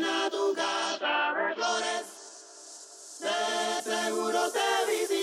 llena tu casa de flores, de seguro te visita.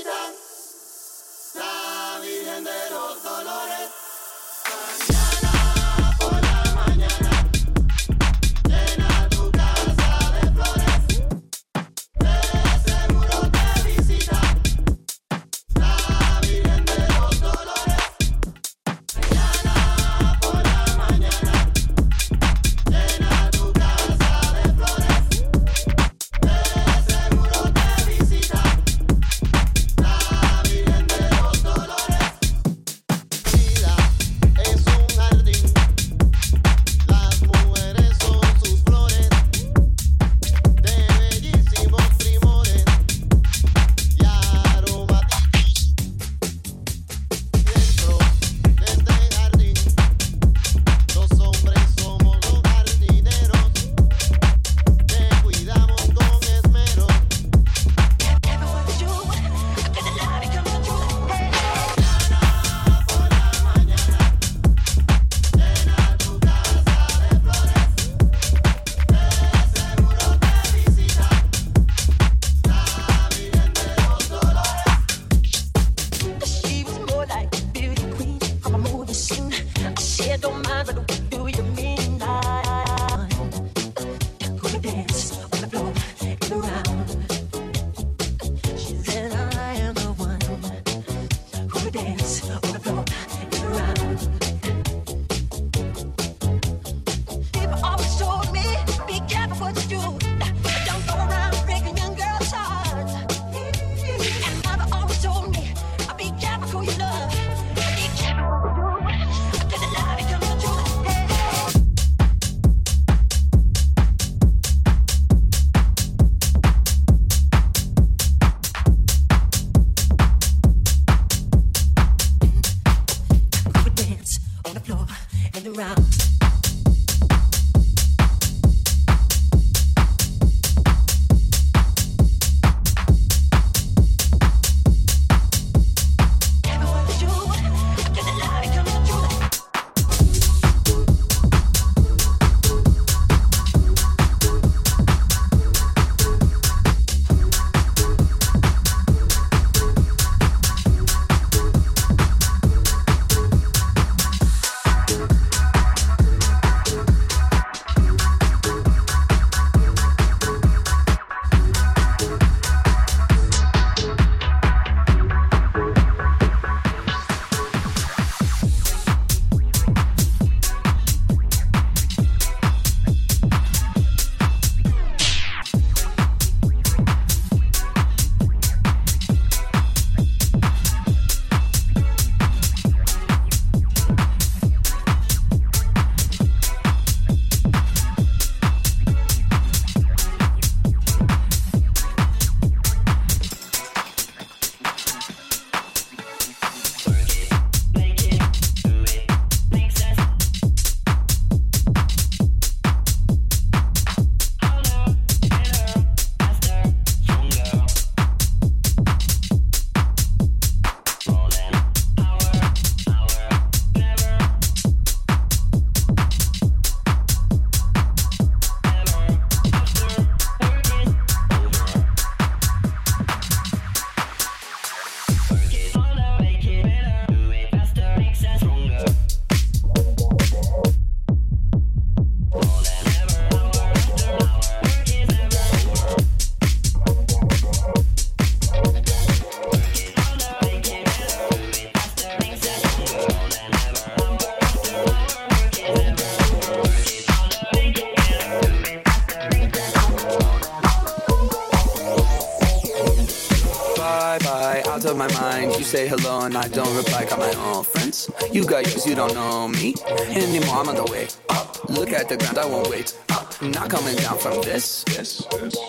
Don't know me anymore. I'm on the way up. Look at the ground, I won't wait up. Not coming down from this. Yes, yes.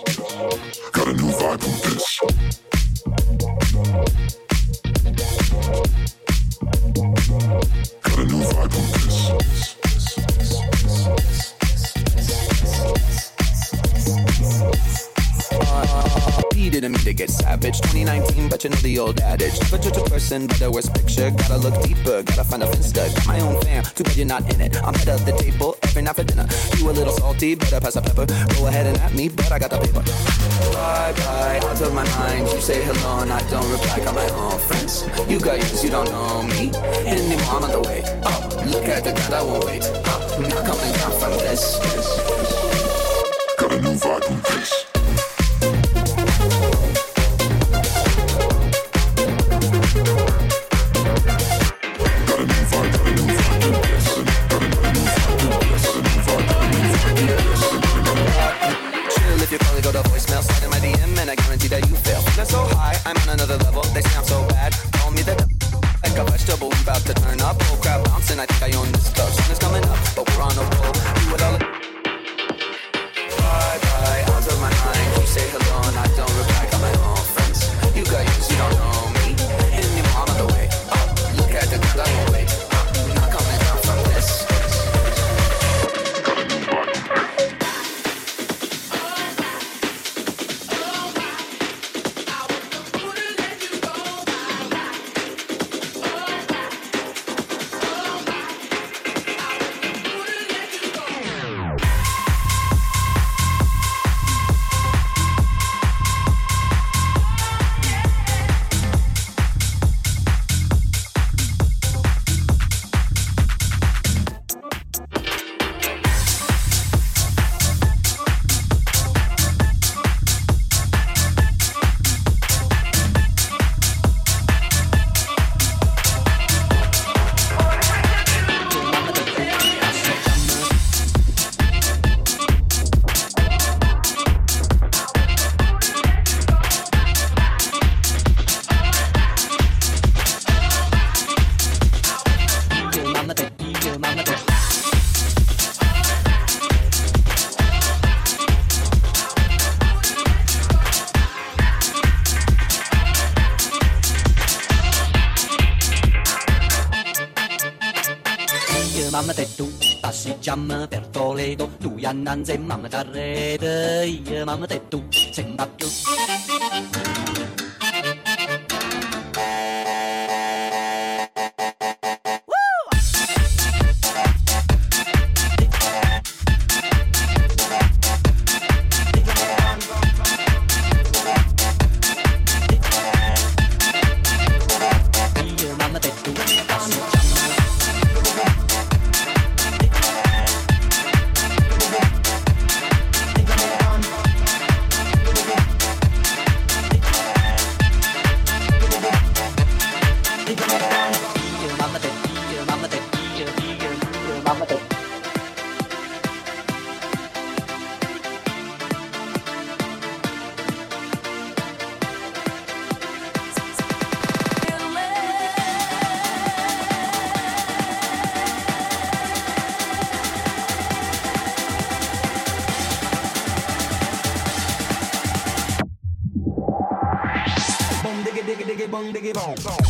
Got a new vibe from this. Didn't mean to get savage. 2019, but you know the old adage. Never judge a person but the worst picture. Gotta look deeper, gotta find a finsta. Got my own fam, too bad you're not in it. I'm head of the table every night for dinner. You a little salty, better pass a pepper. Go ahead and at me, but I got the paper. Bye bye, out of my mind. You say hello and I don't reply. Got my own friends. You got yours, you don't know me anymore. I'm on the way Oh, Look at the ground, I won't wait up. Not coming down from this. Got a new vibe from this. Cannan se mamma t'arrete, mamma te tu. Music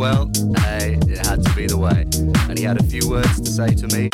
well, hey, it had to be the way. And he had a few words to say to me,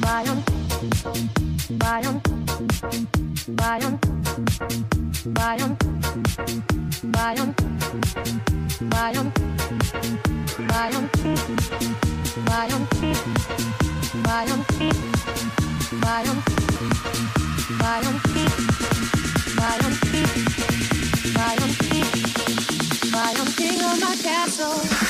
Bayern, King of my castle.